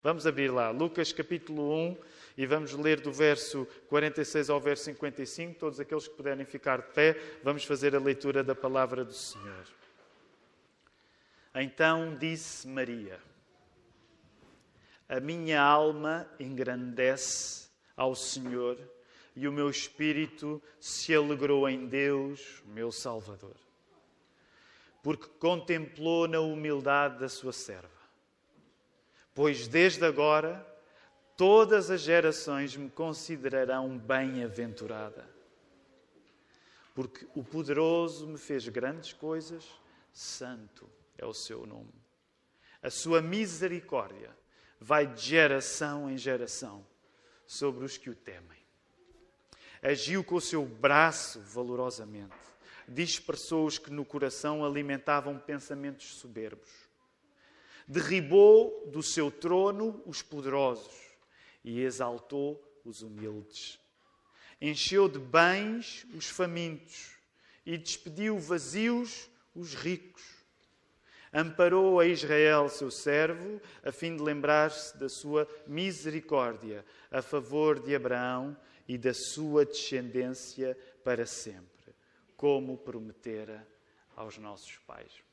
Vamos abrir lá, Lucas capítulo 1, e vamos ler do verso 46 ao verso 55. Todos aqueles que puderem ficar de pé, vamos fazer a leitura da palavra do Senhor. Então disse Maria: A minha alma engrandece ao Senhor, e o meu espírito se alegrou em Deus, meu Salvador, porque contemplou na humildade da sua serva pois desde agora todas as gerações me considerarão bem-aventurada. Porque o poderoso me fez grandes coisas, santo é o seu nome. A sua misericórdia vai de geração em geração sobre os que o temem. Agiu com o seu braço valorosamente, dispersou os que no coração alimentavam pensamentos soberbos derribou do seu trono os poderosos e exaltou os humildes. Encheu de bens os famintos e despediu vazios os ricos. Amparou a Israel, seu servo, a fim de lembrar-se da sua misericórdia a favor de Abraão e da sua descendência para sempre, como prometera aos nossos pais.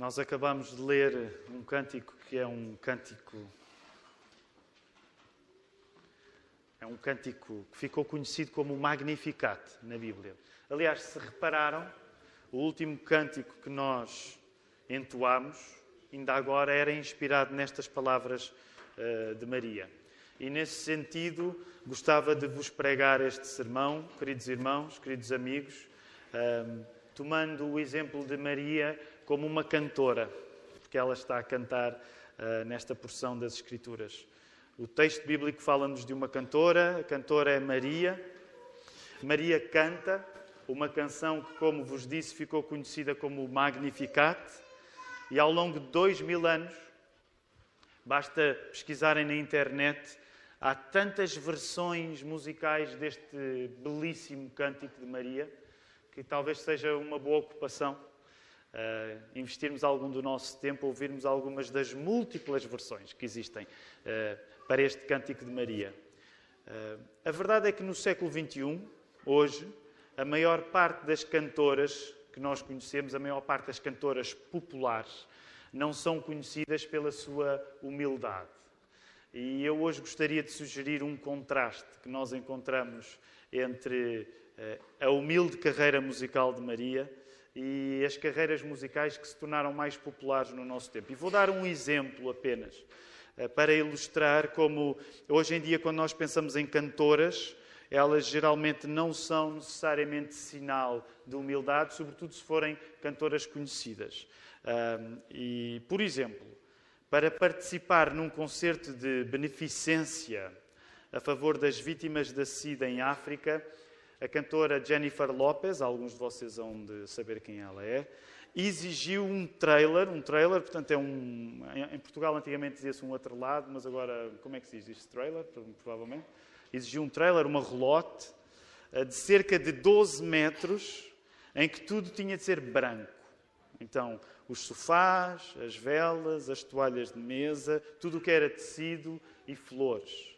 Nós acabamos de ler um cântico que é um cântico. É um cântico que ficou conhecido como o Magnificat na Bíblia. Aliás, se repararam, o último cântico que nós entoámos, ainda agora, era inspirado nestas palavras uh, de Maria. E nesse sentido, gostava de vos pregar este sermão, queridos irmãos, queridos amigos, uh, tomando o exemplo de Maria como uma cantora, porque ela está a cantar uh, nesta porção das Escrituras. O texto bíblico fala-nos de uma cantora, a cantora é Maria. Maria canta uma canção que, como vos disse, ficou conhecida como Magnificat, e ao longo de dois mil anos, basta pesquisarem na internet, há tantas versões musicais deste belíssimo cântico de Maria, que talvez seja uma boa ocupação uh, investirmos algum do nosso tempo ouvirmos algumas das múltiplas versões que existem uh, para este Cântico de Maria. Uh, a verdade é que no século XXI, hoje, a maior parte das cantoras que nós conhecemos, a maior parte das cantoras populares, não são conhecidas pela sua humildade. E eu hoje gostaria de sugerir um contraste que nós encontramos entre a humilde carreira musical de Maria e as carreiras musicais que se tornaram mais populares no nosso tempo. E vou dar um exemplo apenas eh, para ilustrar como hoje em dia, quando nós pensamos em cantoras, elas geralmente não são necessariamente sinal de humildade, sobretudo se forem cantoras conhecidas. E, por exemplo, para participar num concerto de beneficência a favor das vítimas da SIDA em África, a cantora Jennifer Lopez, alguns de vocês vão de saber quem ela é, exigiu um trailer, um trailer, portanto é um, em Portugal antigamente dizia-se um outro lado, mas agora, como é que se diz isto? Trailer, provavelmente. Exigiu um trailer, uma relote, eh, de cerca de 12 metros, em que tudo tinha de ser branco. Então, os sofás, as velas, as toalhas de mesa, tudo o que era tecido e flores.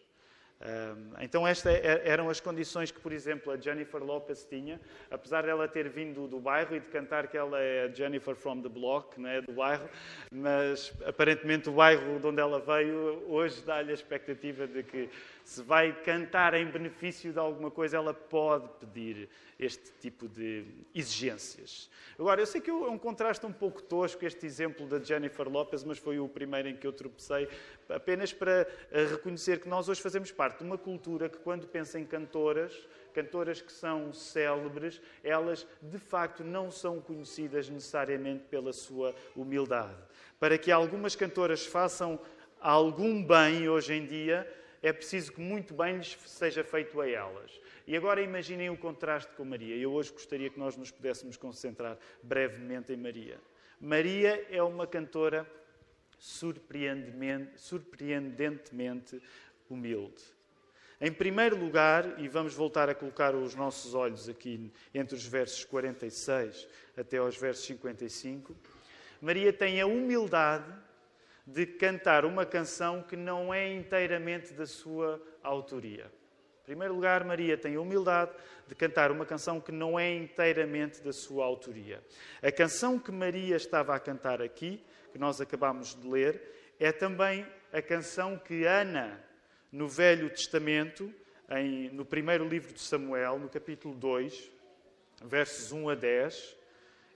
Então, estas é, eram as condições que, por exemplo, a Jennifer Lopez tinha, apesar dela ter vindo do bairro e de cantar que ela é Jennifer from the block, não é? do bairro, mas aparentemente o bairro de onde ela veio hoje dá-lhe a expectativa de que se vai cantar em benefício de alguma coisa, ela pode pedir este tipo de exigências. Agora, eu sei que é um contraste um pouco tosco este exemplo da Jennifer Lopez, mas foi o primeiro em que eu tropecei, apenas para eh, reconhecer que nós hoje fazemos parte de uma cultura que, quando pensa em cantoras, cantoras que são célebres, elas de facto não são conhecidas necessariamente pela sua humildade. Para que algumas cantoras façam algum bem hoje em dia, é preciso que muito bem lhes seja feito a elas. E agora imaginem o contraste com Maria. Eu hoje gostaria que nós nos pudéssemos concentrar brevemente em Maria. Maria é uma cantora surpreendentemente humilde. Em primeiro lugar, e vamos voltar a colocar os nossos olhos aqui entre os versos 46 até aos versos 55, Maria tem a humildade de cantar uma canção que não é inteiramente da sua autoria. Em primeiro lugar, Maria tem a humildade de cantar uma canção que não é inteiramente da sua autoria. A canção que Maria estava a cantar aqui, que nós acabamos de ler, é também a canção que Ana, no Velho Testamento, em, no primeiro livro de Samuel, no capítulo 2, versos 1 a 10,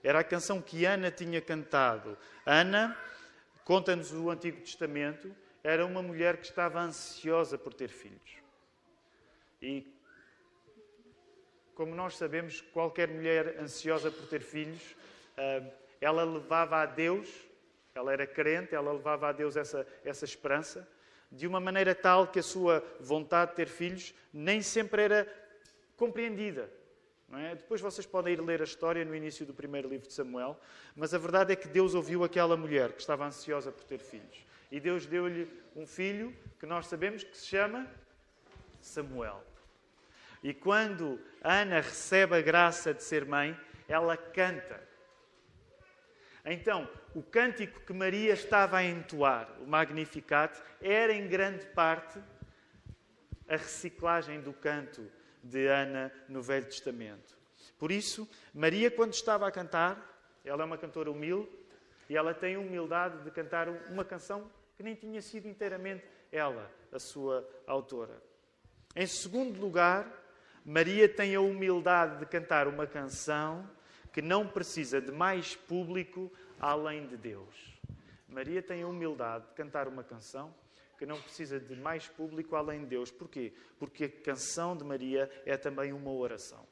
era a canção que Ana tinha cantado. Ana, conta-nos o Antigo Testamento, era uma mulher que estava ansiosa por ter filhos. E, como nós sabemos, qualquer mulher ansiosa por ter filhos, ah, ela levava a Deus, ela era crente, ela levava a Deus essa, essa esperança, de uma maneira tal que a sua vontade de ter filhos nem sempre era compreendida. É? Depois vocês podem ir ler a história no início do primeiro livro de Samuel, mas a verdade é que Deus ouviu aquela mulher que estava ansiosa por ter filhos. E Deus deu-lhe um filho que nós sabemos que se chama Samuel. E quando Ana recebe a graça de ser mãe, ela canta. Então, o cântico que Maria estava a entoar, o Magnificat, era em grande parte a reciclagem do canto de Ana no Velho Testamento. Por isso, Maria, quando estava a cantar, ela é uma cantora humilde e ela tem a humildade de cantar uma canção que nem tinha sido inteiramente ela, a sua autora. Em segundo lugar, Maria tem a humildade de cantar uma canção que não precisa de mais público além de Deus. Maria tem a humildade de cantar uma canção que não precisa de mais público além de Deus. Porquê? Porque a canção de Maria é também uma oração.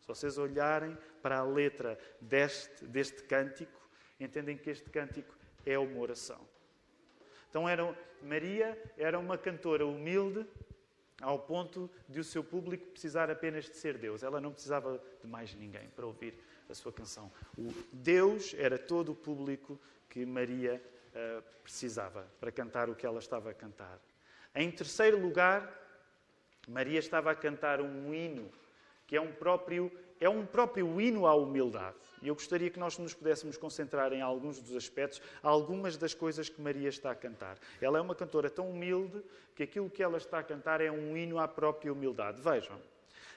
Se vocês olharem para a letra deste, deste cântico, entendem que este cântico é uma oração. Então, era, Maria era uma cantora humilde ao ponto de o seu público precisar apenas de ser Deus. Ela não precisava de mais ninguém para ouvir a sua canção. O Deus era todo o público que Maria uh, precisava para cantar o que ela estava a cantar. Em terceiro lugar, Maria estava a cantar um hino que é um próprio é um próprio hino à humildade. E eu gostaria que nós nos pudéssemos concentrar em alguns dos aspectos, algumas das coisas que Maria está a cantar. Ela é uma cantora tão humilde que aquilo que ela está a cantar é um hino à própria humildade. Vejam,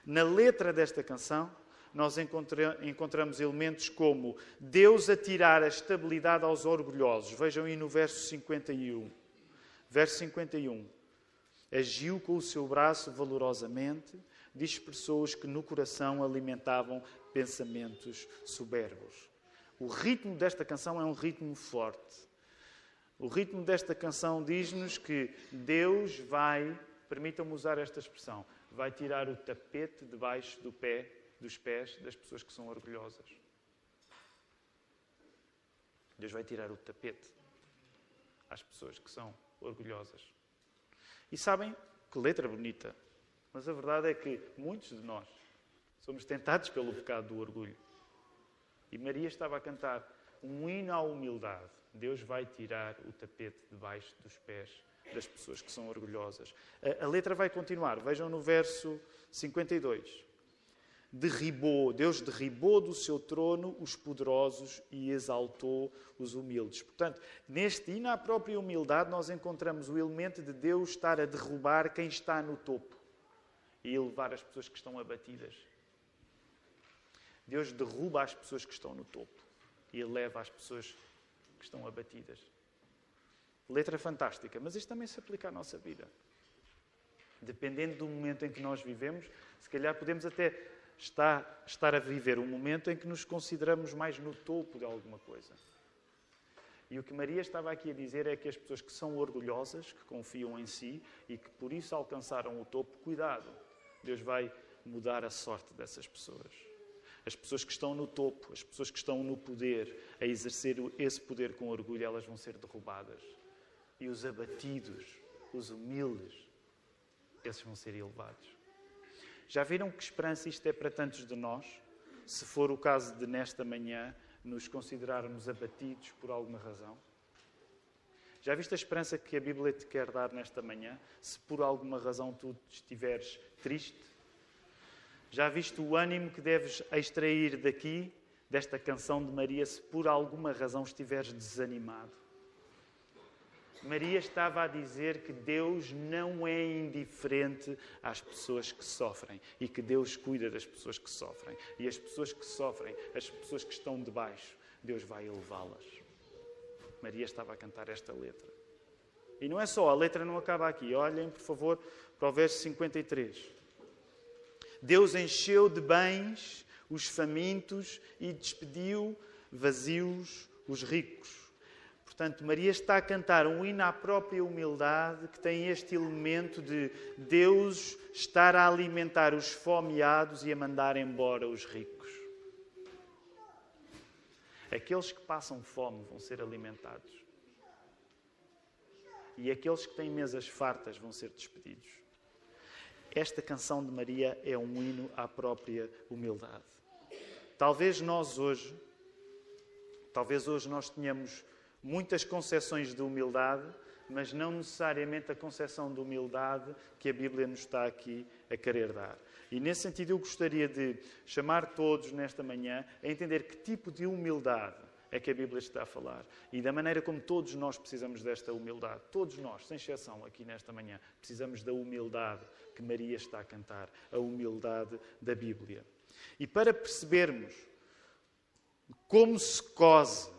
na letra desta canção, nós encontramos elementos como Deus a tirar a estabilidade aos orgulhosos. Vejam aí no verso 51. Verso 51. Agiu com o seu braço valorosamente, dispersou os que no coração alimentavam pensamentos soberbos. O ritmo desta canção é um ritmo forte. O ritmo desta canção diz-nos que Deus vai, permitam-me usar esta expressão, vai tirar o tapete debaixo do pé, dos pés das pessoas que são orgulhosas. Deus vai tirar o tapete às pessoas que são orgulhosas. E sabem que letra bonita. Mas a verdade é que muitos de nós somos tentados pelo pecado do orgulho. E Maria estava a cantar um hino à humildade. Deus vai tirar o tapete debaixo dos pés das pessoas que são orgulhosas. A, a letra vai continuar. Vejam no verso 52. Derribou, Deus derribou do seu trono os poderosos e exaltou os humildes. Portanto, neste hino à própria humildade, nós encontramos o elemento de Deus estar a derrubar quem está no topo e elevar as pessoas que estão abatidas. Deus derruba as pessoas que estão no topo e eleva as pessoas que estão abatidas. Letra fantástica, mas isto também se aplica à nossa vida. Dependendo do momento em que nós vivemos, se calhar podemos até estar, estar a viver um momento em que nos consideramos mais no topo de alguma coisa. E o que Maria estava aqui a dizer é que as pessoas que são orgulhosas, que confiam em si e que por isso alcançaram o topo, cuidado, Deus vai mudar a sorte dessas pessoas. As pessoas que estão no topo, as pessoas que estão no poder, a exercer esse poder com orgulho, elas vão ser derrubadas. E os abatidos, os humildes, esses vão ser elevados. Já viram que esperança isto é para tantos de nós? Se for o caso de nesta manhã nos considerarmos abatidos por alguma razão? Já viste a esperança que a Bíblia te quer dar nesta manhã? Se por alguma razão tu estiveres triste? Já viste o ânimo que deves extrair daqui, desta canção de Maria, se por alguma razão estiveres desanimado? Maria estava a dizer que Deus não é indiferente às pessoas que sofrem e que Deus cuida das pessoas que sofrem. E as pessoas que sofrem, as pessoas que estão debaixo, Deus vai elevá-las. Maria estava a cantar esta letra. E não é só, a letra não acaba aqui. Olhem, por favor, para o verso 53. Deus encheu de bens os famintos e despediu vazios os ricos. Portanto, Maria está a cantar um hino à própria humildade que tem este elemento de Deus estar a alimentar os fomeados e a mandar embora os ricos. Aqueles que passam fome vão ser alimentados. E aqueles que têm mesas fartas vão ser despedidos. Esta canção de Maria é um hino à própria humildade. Talvez nós hoje, talvez hoje nós tenhamos muitas concepções de humildade, mas não necessariamente a concepção de humildade que a Bíblia nos está aqui a querer dar. E nesse sentido eu gostaria de chamar todos nesta manhã a entender que tipo de humildade é que a Bíblia está a falar e da maneira como todos nós precisamos desta humildade. Todos nós, sem exceção, aqui nesta manhã, precisamos da humildade que Maria está a cantar, a humildade da Bíblia. E para percebermos como se cose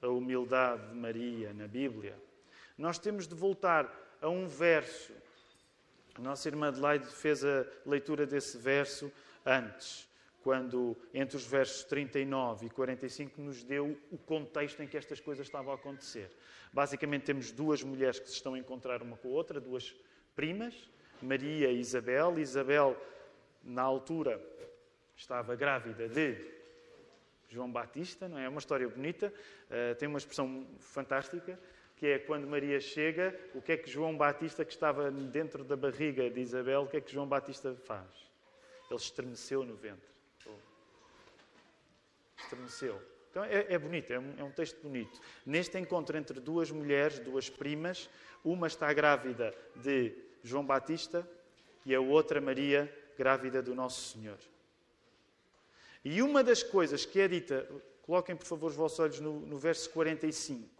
a humildade de Maria na Bíblia, nós temos de voltar a um verso. Nossa irmã Adelaide fez a leitura desse verso antes, quando entre os versos 39 e 45 nos deu o contexto em que estas coisas estavam a acontecer. Basicamente temos duas mulheres que se estão a encontrar uma com a outra, duas primas, Maria e Isabel. Isabel, na altura, estava grávida de João Batista, não é? É uma história bonita, uh, tem uma expressão fantástica, que é quando Maria chega, o que é que João Batista, que estava dentro da barriga de Isabel, o que é que João Batista faz? Ele estremeceu no ventre. Estremeceu. Então é, é bonito, é um, é um texto bonito. Neste encontro entre duas mulheres, duas primas, uma está grávida de João Batista e a outra, Maria, grávida do Nosso Senhor. E uma das coisas que é dita, coloquem por favor os vossos olhos no, no verso 45.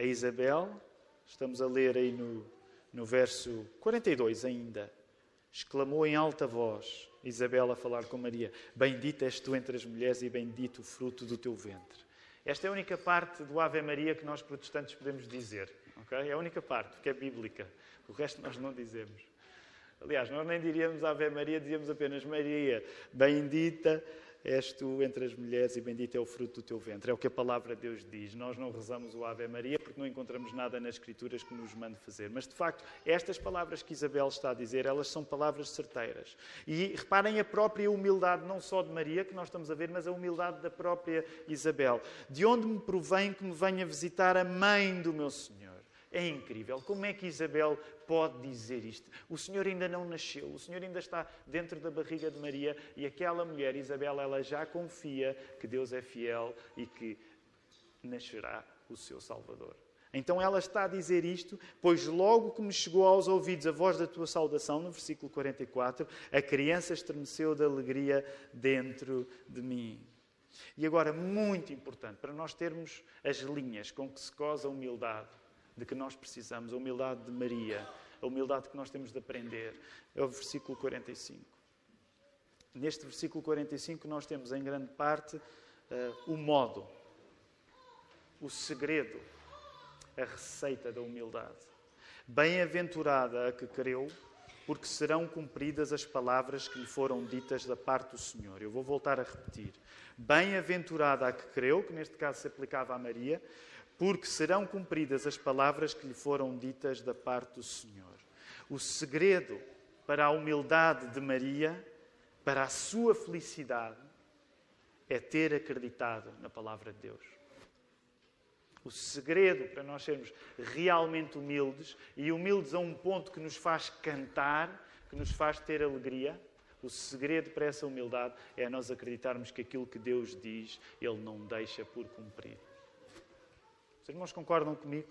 A Isabel, estamos a ler aí no, no verso 42 ainda, exclamou em alta voz, Isabel a falar com Maria: Bendita és tu entre as mulheres e bendito o fruto do teu ventre. Esta é a única parte do Ave Maria que nós protestantes podemos dizer. Okay? É a única parte, porque é bíblica. O resto nós não dizemos. Aliás, nós nem diríamos Ave Maria, dizíamos apenas Maria, bendita és tu entre as mulheres e bendito é o fruto do teu ventre. É o que a palavra de Deus diz. Nós não rezamos o Ave Maria porque não encontramos nada nas Escrituras que nos mande fazer. Mas, de facto, estas palavras que Isabel está a dizer, elas são palavras certeiras. E reparem a própria humildade, não só de Maria, que nós estamos a ver, mas a humildade da própria Isabel. De onde me provém que me venha visitar a mãe do meu Senhor? É incrível. Como é que Isabel pode dizer isto? O Senhor ainda não nasceu, o Senhor ainda está dentro da barriga de Maria e aquela mulher, Isabel, ela já confia que Deus é fiel e que nascerá o seu Salvador. Então ela está a dizer isto, pois logo que me chegou aos ouvidos a voz da tua saudação, no versículo 44, a criança estremeceu de alegria dentro de mim. E agora, muito importante, para nós termos as linhas com que se cosa a humildade, de que nós precisamos, a humildade de Maria, a humildade que nós temos de aprender. É o versículo 45. Neste versículo 45, nós temos em grande parte uh, o modo, o segredo, a receita da humildade. Bem-aventurada a que creu, porque serão cumpridas as palavras que lhe foram ditas da parte do Senhor. Eu vou voltar a repetir. Bem-aventurada a que creu, que neste caso se aplicava a Maria, porque serão cumpridas as palavras que lhe foram ditas da parte do Senhor. O segredo para a humildade de Maria, para a sua felicidade, é ter acreditado na palavra de Deus. O segredo para nós sermos realmente humildes e humildes a um ponto que nos faz cantar, que nos faz ter alegria, o segredo para essa humildade é nós acreditarmos que aquilo que Deus diz, Ele não deixa por cumprir. Os irmãos concordam comigo?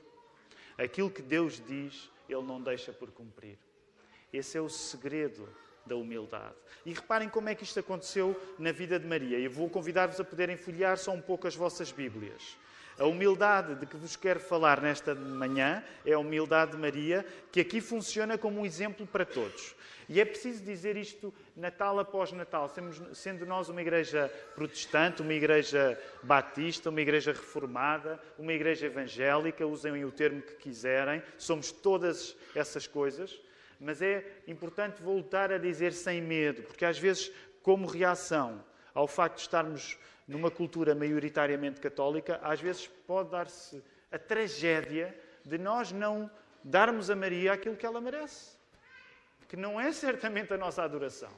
Aquilo que Deus diz, Ele não deixa por cumprir. Esse é o segredo da humildade. E reparem como é que isto aconteceu na vida de Maria. Eu vou convidar-vos a poderem folhear só um pouco as vossas Bíblias. A humildade de que vos quero falar nesta manhã é a humildade de Maria, que aqui funciona como um exemplo para todos. E é preciso dizer isto Natal após Natal, sendo nós uma igreja protestante, uma igreja batista, uma igreja reformada, uma igreja evangélica, usem o termo que quiserem, somos todas essas coisas, mas é importante voltar a dizer sem medo, porque às vezes, como reação ao facto de estarmos numa cultura maioritariamente católica, às vezes pode dar-se a tragédia de nós não darmos a Maria aquilo que ela merece. Que não é certamente a nossa adoração,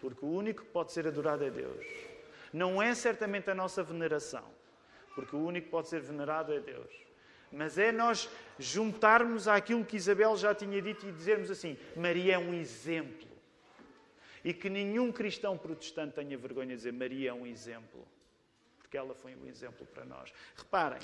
porque o único que pode ser adorado é Deus. Não é certamente a nossa veneração, porque o único que pode ser venerado é Deus. Mas é nós juntarmos àquilo que Isabel já tinha dito e dizermos assim: Maria é um exemplo e que nenhum cristão protestante tenha vergonha de dizer Maria é um exemplo, porque ela foi um exemplo para nós. Reparem,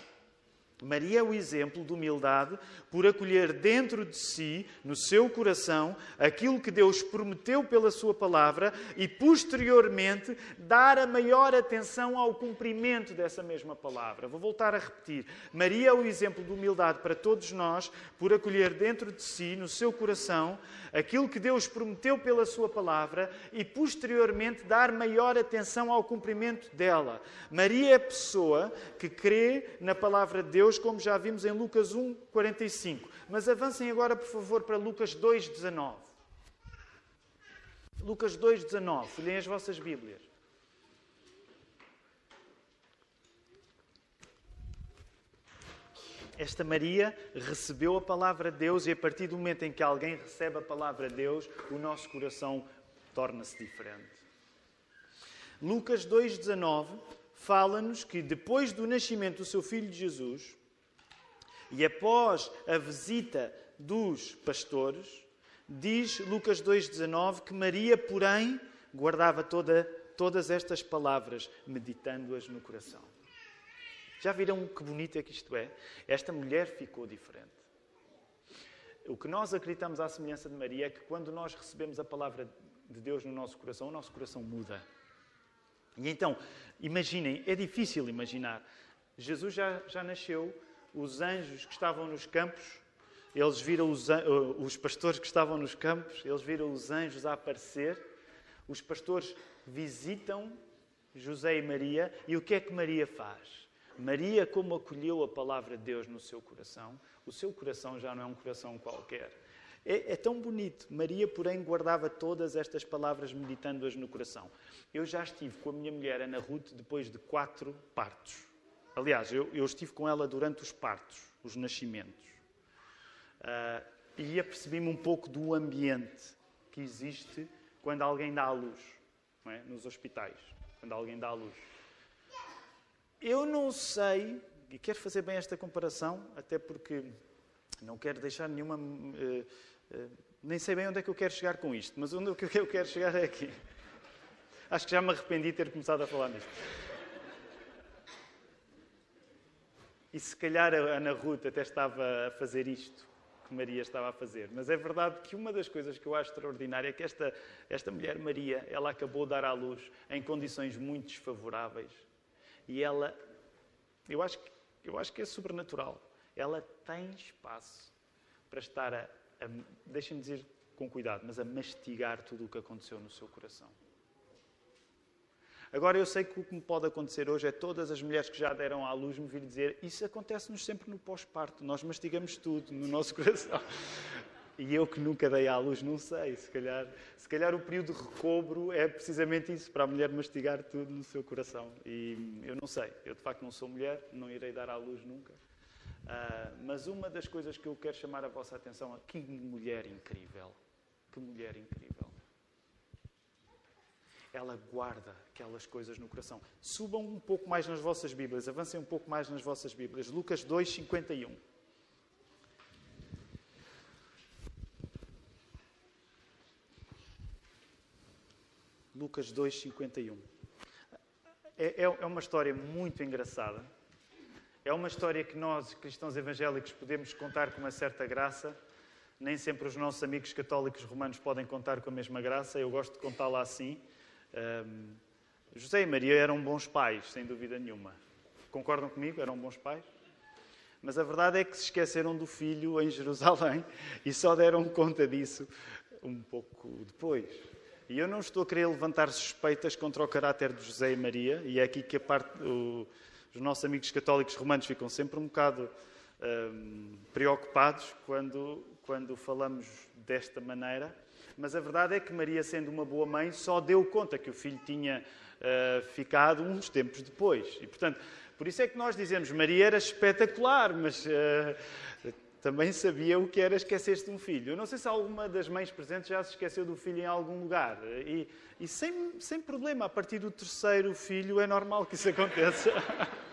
Maria é o exemplo de humildade por acolher dentro de si, no seu coração, aquilo que Deus prometeu pela sua palavra e, posteriormente, dar a maior atenção ao cumprimento dessa mesma palavra. Vou voltar a repetir. Maria é o exemplo de humildade para todos nós por acolher dentro de si, no seu coração, aquilo que Deus prometeu pela sua palavra e, posteriormente, dar maior atenção ao cumprimento dela. Maria é a pessoa que crê na palavra de Deus Deus, como já vimos em Lucas 1, 45. Mas avancem agora, por favor, para Lucas 2, 19. Lucas 2, 19. Folhem as vossas Bíblias. Esta Maria recebeu a palavra de Deus e a partir do momento em que alguém recebe a palavra de Deus, o nosso coração torna-se diferente. Lucas 2,19 fala-nos que depois do nascimento do seu filho Jesus, e após a visita dos pastores, diz Lucas 2,19 que Maria, porém, guardava toda, todas estas palavras, meditando-as no coração. Já viram que bonito é que isto é? Esta mulher ficou diferente. O que nós acreditamos à semelhança de Maria é que quando nós recebemos a palavra de Deus no nosso coração, o nosso coração muda. E então, imaginem, é difícil imaginar. Jesus já, já nasceu, os anjos que estavam nos campos, eles viram os, os pastores que estavam nos campos, eles viram os anjos a aparecer. Os pastores visitam José e Maria e o que é que Maria faz? Maria, como acolheu a palavra de Deus no seu coração, o seu coração já não é um coração qualquer. É, é tão bonito. Maria, porém, guardava todas estas palavras, meditando-as no coração. Eu já estive com a minha mulher, Ana Ruth, depois de quatro partos. Aliás, eu, eu estive com ela durante os partos, os nascimentos. Uh, e apercebi-me um pouco do ambiente que existe quando alguém dá à luz, é? nos hospitais, quando alguém dá à luz. Eu não sei, e quero fazer bem esta comparação, até porque não quero deixar nenhuma. Uh, uh, nem sei bem onde é que eu quero chegar com isto, mas onde é que eu quero chegar é aqui. Acho que já me arrependi de ter começado a falar nisto. E se calhar a Ana Ruth até estava a fazer isto que Maria estava a fazer. Mas é verdade que uma das coisas que eu acho extraordinária é que esta, esta mulher, Maria, ela acabou de dar à luz em condições muito desfavoráveis. E ela, eu acho, eu acho que é sobrenatural. Ela tem espaço para estar a, a deixem-me dizer com cuidado, mas a mastigar tudo o que aconteceu no seu coração. Agora eu sei que o que me pode acontecer hoje é todas as mulheres que já deram à luz me vir dizer isso acontece-nos sempre no pós-parto, nós mastigamos tudo no nosso coração. E eu que nunca dei à luz, não sei, se calhar, se calhar o período de recobro é precisamente isso, para a mulher mastigar tudo no seu coração. E eu não sei, eu de facto não sou mulher, não irei dar à luz nunca. Uh, mas uma das coisas que eu quero chamar a vossa atenção é que mulher incrível, que mulher incrível ela guarda aquelas coisas no coração. Subam um pouco mais nas vossas Bíblias, avancem um pouco mais nas vossas Bíblias. Lucas 2, 51. Lucas 2, 51. É, é, é uma história muito engraçada. É uma história que nós, cristãos evangélicos, podemos contar com uma certa graça, Nem sempre os nossos amigos católicos romanos podem contar com a mesma graça, eu gosto de contá-la assim. Um, José e Maria eram bons pais, sem dúvida nenhuma. Concordam comigo? Eram bons pais? Mas a verdade é que se esqueceram do filho em Jerusalém e só deram conta disso um pouco depois. E eu não estou a querer levantar suspeitas contra o caráter de José e Maria, e é aqui que a parte, o, os nossos amigos católicos romanos ficam sempre um bocado um, preocupados quando, quando falamos desta maneira. Mas a verdade é que Maria, sendo uma boa mãe, só deu conta que o filho tinha uh, ficado uns tempos depois. E, portanto, por isso é que nós dizemos Maria era espetacular, mas uh, também sabia o que era esquecer-se de um filho. Eu não sei se alguma das mães presentes já se esqueceu do filho em algum lugar. E, e sem, sem problema, a partir do terceiro filho é normal que isso aconteça.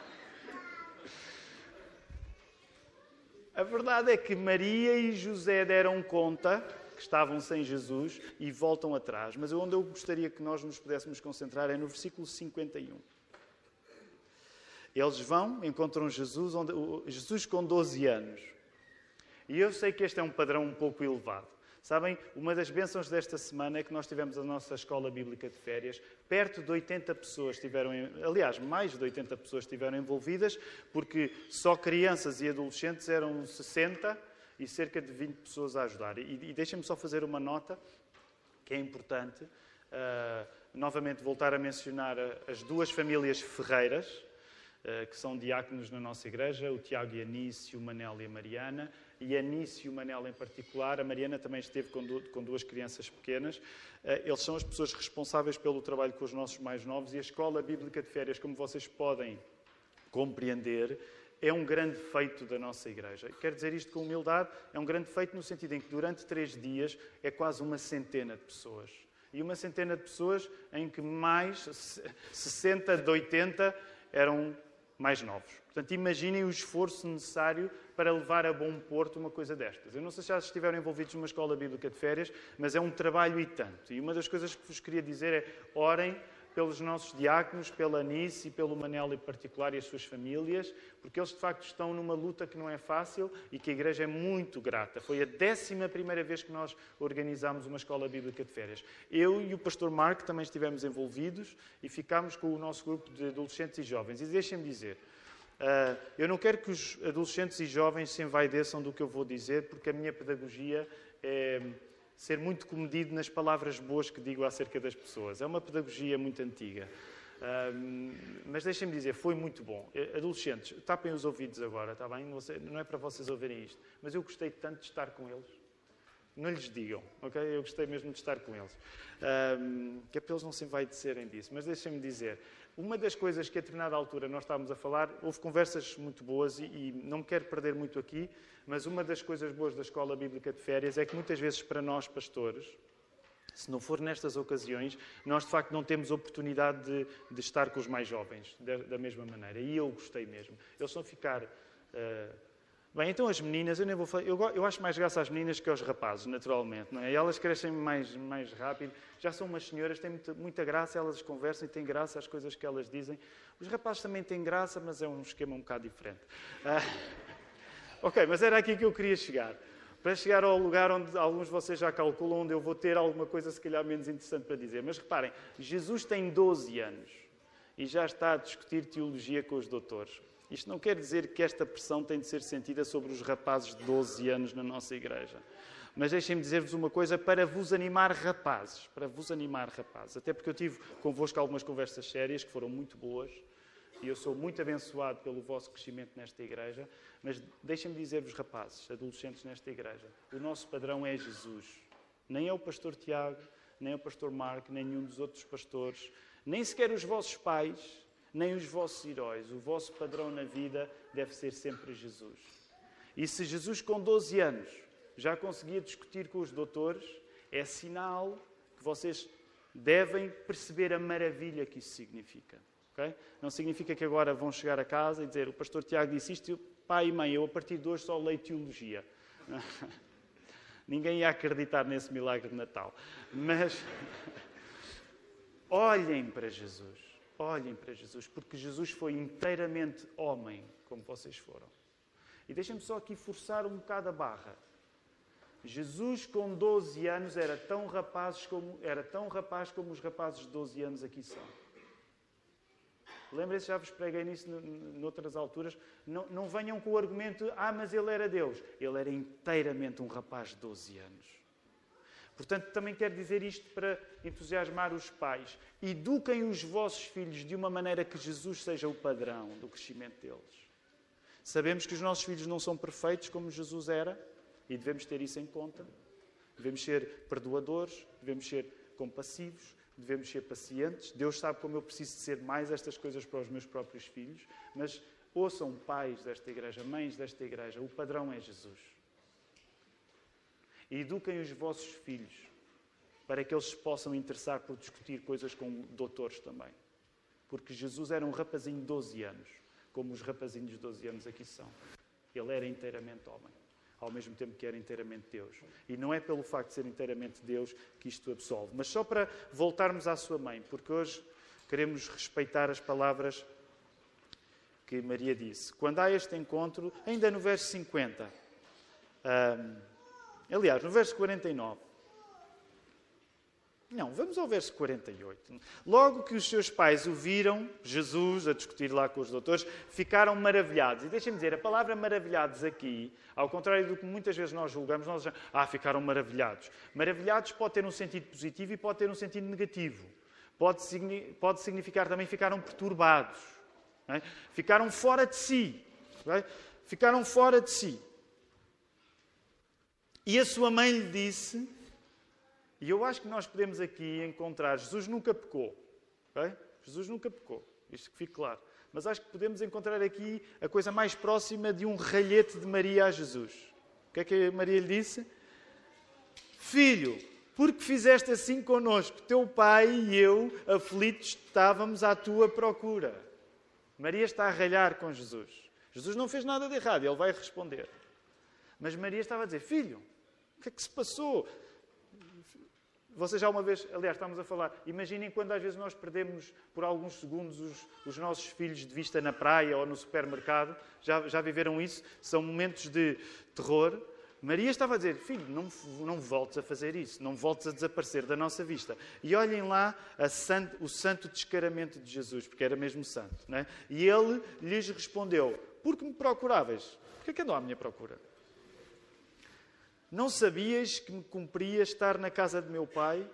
A verdade é que Maria e José deram conta que estavam sem Jesus e voltam atrás. Mas onde eu gostaria que nós nos pudéssemos concentrar é no versículo 51. Eles vão, encontram Jesus, onde, Jesus com 12 anos. E eu sei que este é um padrão um pouco elevado. Sabem, uma das bênçãos desta semana é que nós tivemos a nossa escola bíblica de férias. Perto de 80 pessoas estiveram, aliás, mais de 80 pessoas estiveram envolvidas, porque só crianças e adolescentes eram 60 e cerca de 20 pessoas a ajudar. E, e deixem-me só fazer uma nota que é importante. Uh, novamente voltar a mencionar as duas famílias Ferreiras, uh, que são diáconos na nossa igreja, o Tiago e a Anice, o Manel e a Mariana, e a Anice e o Manel em particular. A Mariana também esteve com duas crianças pequenas. Uh, eles são as pessoas responsáveis pelo trabalho com os nossos mais novos e a Escola Bíblica de Férias, como vocês podem compreender, é um grande feito da nossa igreja. Quero dizer isto com humildade, é um grande feito no sentido em que durante três dias é quase uma centena de pessoas. E uma centena de pessoas em que mais 60 de 80 eram mais novos. Portanto, imaginem o esforço necessário para levar a bom porto uma coisa destas. Eu não sei se já estiveram envolvidos numa escola bíblica de férias, mas é um trabalho e tanto. E uma das coisas que vos queria dizer é orem pelos nossos diáconos, pela Anice e pelo Manel em particular e as suas famílias, porque eles de facto estão numa luta que não é fácil e que a Igreja é muito grata. Foi a décima primeira vez que nós organizámos uma escola bíblica de férias. Eu e o pastor Mark também estivemos envolvidos e ficámos com o nosso grupo de adolescentes e jovens. E deixem-me dizer, Uh, eu não quero que os adolescentes e jovens se envaideçam do que eu vou dizer, porque a minha pedagogia é ser muito comedido nas palavras boas que digo acerca das pessoas. É uma pedagogia muito antiga. mas deixem-me dizer, foi muito bom. Eh, adolescentes, tapem os ouvidos agora, está bem? Não é para vocês ouvirem isto. Mas eu gostei tanto de estar com eles. Não lhes digam, ok? Eu gostei mesmo de estar com eles. que é para eles não se envaidecerem disso. Mas deixem-me dizer, uma das coisas que a determinada altura nós estávamos a falar, houve conversas muito boas e, e não me quero perder muito aqui, mas uma das coisas boas da escola bíblica de férias é que muitas vezes para nós pastores, se não for nestas ocasiões, nós de facto não temos oportunidade de, de estar com os mais jovens de, da mesma maneira. E eu gostei mesmo. Eles vão ficar. Uh... Bem, então as meninas, eu nem vou falar. Eu, eu, acho mais graça às meninas que aos rapazes, naturalmente. Não é? Elas crescem mais, mais rápido. Já são umas senhoras, têm muita, muita graça, elas conversam e têm graça as coisas que elas dizem. Os rapazes também têm graça, mas é um esquema um bocado diferente. Uh... Ok, mas era aqui que eu queria chegar. Para chegar ao lugar onde alguns de vocês já calculam, onde eu vou ter alguma coisa se calhar menos interessante para dizer. Mas reparem, Jesus tem 12 anos e já está a discutir teologia com os doutores. Isto não quer dizer que esta pressão tem de ser sentida sobre os rapazes de 12 anos na nossa igreja. Mas deixem-me dizer-vos uma coisa para vos animar, rapazes. Para vos animar, rapazes. Até porque eu tive convosco algumas conversas sérias que foram muito boas e eu sou muito abençoado pelo vosso crescimento nesta igreja, mas deixem-me dizer-vos, rapazes, adolescentes nesta igreja, o nosso padrão é Jesus. Nem é o pastor Tiago, nem é o pastor Marco, nem nenhum dos outros pastores, nem sequer os vossos pais, nem os vossos heróis. O vosso padrão na vida deve ser sempre Jesus. E se Jesus, com 12 anos, já conseguia discutir com os doutores, é sinal que vocês devem perceber a maravilha que isso significa. Okay? Não significa que agora vão chegar a casa e dizer o pastor Tiago disse isto, pai e mãe, eu a partir de hoje só leio teologia. Ninguém ia acreditar nesse milagre de Natal. Mas olhem para Jesus. Olhem para Jesus, porque Jesus foi inteiramente homem, como vocês foram. E deixem-me só aqui forçar um bocado a barra. Jesus com 12 anos era tão, rapazes como, era tão rapaz como os rapazes de 12 anos aqui são. Lembrem-se, já vos preguei nisso noutras alturas. Não, não venham com o argumento, ah, mas ele era Deus. Ele era inteiramente um rapaz de 12 anos. Portanto, também quero dizer isto para entusiasmar os pais. Eduquem os vossos filhos de uma maneira que Jesus seja o padrão do crescimento deles. Sabemos que os nossos filhos não são perfeitos como Jesus era e devemos ter isso em conta. Devemos ser perdoadores, devemos ser compassivos, devemos ser pacientes. Deus sabe como eu preciso de ser mais estas coisas para os meus próprios filhos, mas ouçam pais desta igreja, mães desta igreja, o padrão é Jesus. Eduquem os vossos filhos para que eles possam interessar por discutir coisas com doutores também. Porque Jesus era um rapazinho de 12 anos, como os rapazinhos de 12 anos aqui são. Ele era inteiramente homem ao mesmo tempo que era inteiramente Deus. E não é pelo facto de ser inteiramente Deus que isto absolve. Mas só para voltarmos à sua mãe, porque hoje queremos respeitar as palavras que Maria disse. Quando há este encontro, ainda no verso 50, um, aliás, no verso 49, não, vamos ao verso 48. Logo que os seus pais o viram, Jesus, a discutir lá com os doutores, ficaram maravilhados. E deixem-me dizer, a palavra maravilhados aqui, ao contrário do que muitas vezes nós julgamos, nós dizemos, ah, ficaram maravilhados. Maravilhados pode ter um sentido positivo e pode ter um sentido negativo. Pode, pode significar também ficaram perturbados. É? Ficaram fora de si. É? Ficaram fora de si. E a sua mãe lhe disse e eu acho que nós podemos aqui encontrar. Jesus nunca pecou. Okay? Jesus nunca pecou. Isto que fique claro. Mas acho que podemos encontrar aqui a coisa mais próxima de um ralhete de Maria a Jesus. O que é que Maria lhe disse? Filho, porque fizeste assim conosco? Teu pai e eu, aflitos, estávamos à tua procura. Maria está a ralhar com Jesus. Jesus não fez nada de errado, ele vai responder. Mas Maria estava a dizer: Filho, que é que se passou? Vocês já uma vez, aliás, estamos a falar, imaginem quando às vezes nós perdemos por alguns segundos os, os nossos filhos de vista na praia ou no supermercado. Já, já viveram isso? São momentos de terror. Maria estava a dizer: Filho, não, não voltes a fazer isso, não voltes a desaparecer da nossa vista. E olhem lá santo, o santo descaramento de Jesus, porque era mesmo santo. Não é? E ele lhes respondeu: Por que me procuráveis? Por que é que andou à minha procura? Não sabias que me cumpria estar na casa de meu pai?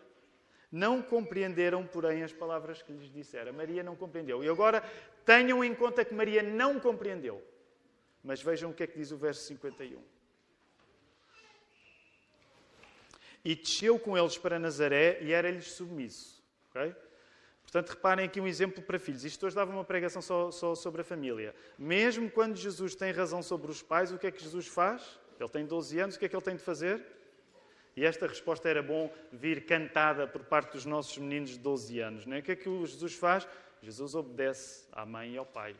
Não compreenderam, porém, as palavras que lhes dissera. Maria não compreendeu. E agora tenham em conta que Maria não compreendeu. Mas vejam o que é que diz o verso 51. E desceu com eles para Nazaré e era-lhes submisso. Okay? Portanto, reparem aqui um exemplo para filhos. Isto hoje dava uma pregação só, só sobre a família. Mesmo quando Jesus tem razão sobre os pais, o que é que Jesus faz? Ele tem 12 anos, o que é que ele tem de fazer? E esta resposta era bom vir cantada por parte dos nossos meninos de 12 anos. Não é? O que é que Jesus faz? Jesus obedece à mãe e ao pai.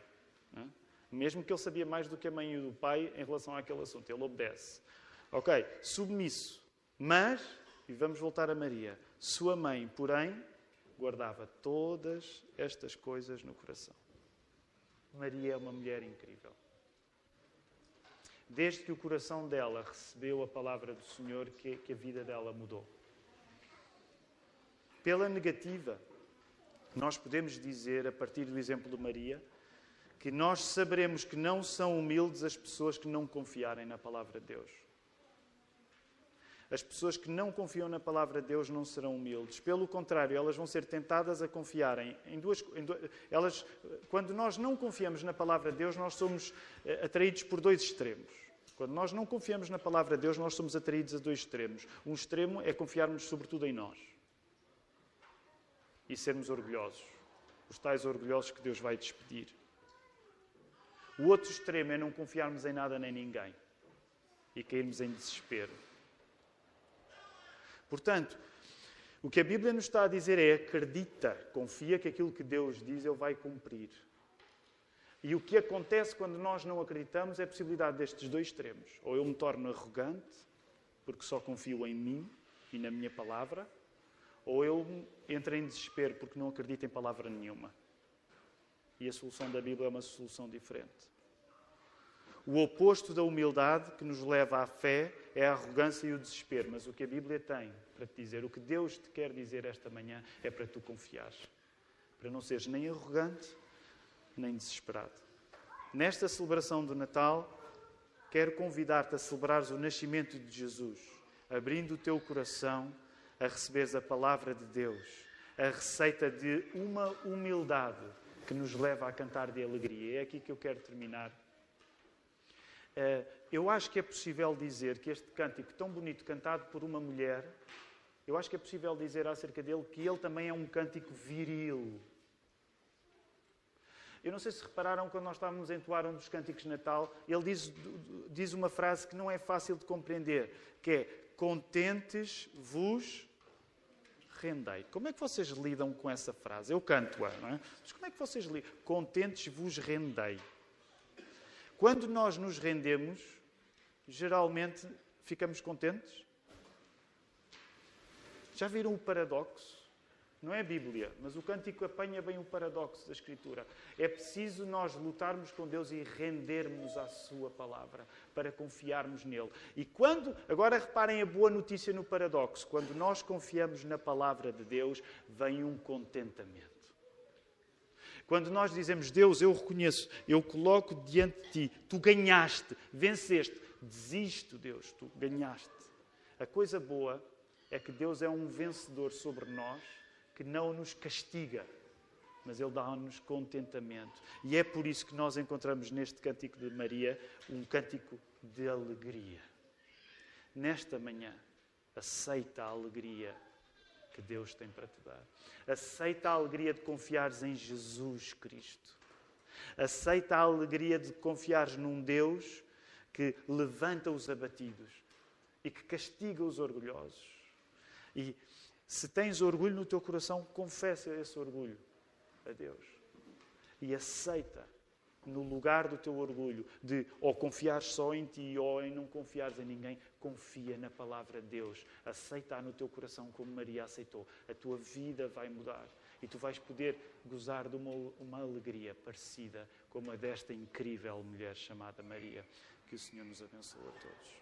É? Mesmo que ele sabia mais do que a mãe e o pai em relação àquele assunto. Ele obedece. Ok, submisso. Mas, e vamos voltar a Maria, sua mãe, porém, guardava todas estas coisas no coração. Maria é uma mulher incrível desde que o coração dela recebeu a palavra do Senhor, que, que a vida dela mudou. Pela negativa, nós podemos dizer, a partir do exemplo de Maria, que nós saberemos que não são humildes as pessoas que não confiarem na palavra de Deus. As pessoas que não confiam na palavra de Deus não serão humildes. Pelo contrário, elas vão ser tentadas a confiarem em duas, em duas elas, quando nós não confiamos na palavra de Deus, nós somos eh, atraídos por dois extremos. Quando nós não confiamos na palavra de Deus, nós somos atraídos a dois extremos. Um extremo é confiarmos sobretudo em nós e sermos orgulhosos, os tais orgulhosos que Deus vai despedir. O outro extremo é não confiarmos em nada nem ninguém e cairmos em desespero. Portanto, o que a Bíblia nos está a dizer é acredita, confia que aquilo que Deus diz Ele vai cumprir. E o que acontece quando nós não acreditamos é a possibilidade destes dois extremos. Ou eu me torno arrogante, porque só confio em mim e na minha palavra, ou eu entro em desespero porque não acredito em palavra nenhuma. E a solução da Bíblia é uma solução diferente. O oposto da humildade que nos leva à fé é a arrogância e o desespero, mas o que a Bíblia tem para te dizer, o que Deus te quer dizer esta manhã é para tu confiares, para não seres nem arrogante nem desesperado. Nesta celebração do Natal, quero convidar-te a celebrares o nascimento de Jesus, abrindo o teu coração a receberes a palavra de Deus, a receita de uma humildade que nos leva a cantar de alegria. É aqui que eu quero terminar. Eh, eu acho que é possível dizer que este cântico tão bonito, cantado por uma mulher, eu acho que é possível dizer acerca dele que ele também é um cântico viril. Eu não sei se repararam quando nós estávamos a entoar um dos cânticos de Natal, ele diz, diz uma frase que não é fácil de compreender, que é contentes vos rendei. Como é que vocês lidam com essa frase? Eu canto-a, não é? Mas como é que vocês lidam? Contentes vos rendei. Quando nós nos rendemos, geralmente ficamos contentes? Já viram o paradoxo? Não é a Bíblia, mas o cântico apanha bem o paradoxo da Escritura. É preciso nós lutarmos com Deus e rendermos à Sua palavra para confiarmos nele. E quando, agora reparem a boa notícia no paradoxo, quando nós confiamos na palavra de Deus, vem um contentamento. Quando nós dizemos, Deus, eu reconheço, eu coloco diante de ti, tu ganhaste, venceste, desisto, Deus, tu ganhaste. A coisa boa é que Deus é um vencedor sobre nós que não nos castiga, mas Ele dá-nos contentamento. E é por isso que nós encontramos neste cântico de Maria um cântico de alegria. Nesta manhã, aceita a alegria que Deus tem para te dar. Aceita a alegria de confiares em Jesus Cristo. Aceita a alegria de confiares num Deus que levanta os abatidos e que castiga os orgulhosos. E se tens orgulho no teu coração, confessa esse orgulho a Deus. E aceita no lugar do teu orgulho de ou confiar só em ti ou em não confiares em ninguém, confia na palavra de Deus. Aceita no teu coração como Maria aceitou. A tua vida vai mudar e tu vais poder gozar de uma, uma alegria parecida como a desta incrível mulher chamada Maria. Que o Senhor nos abençoe a todos.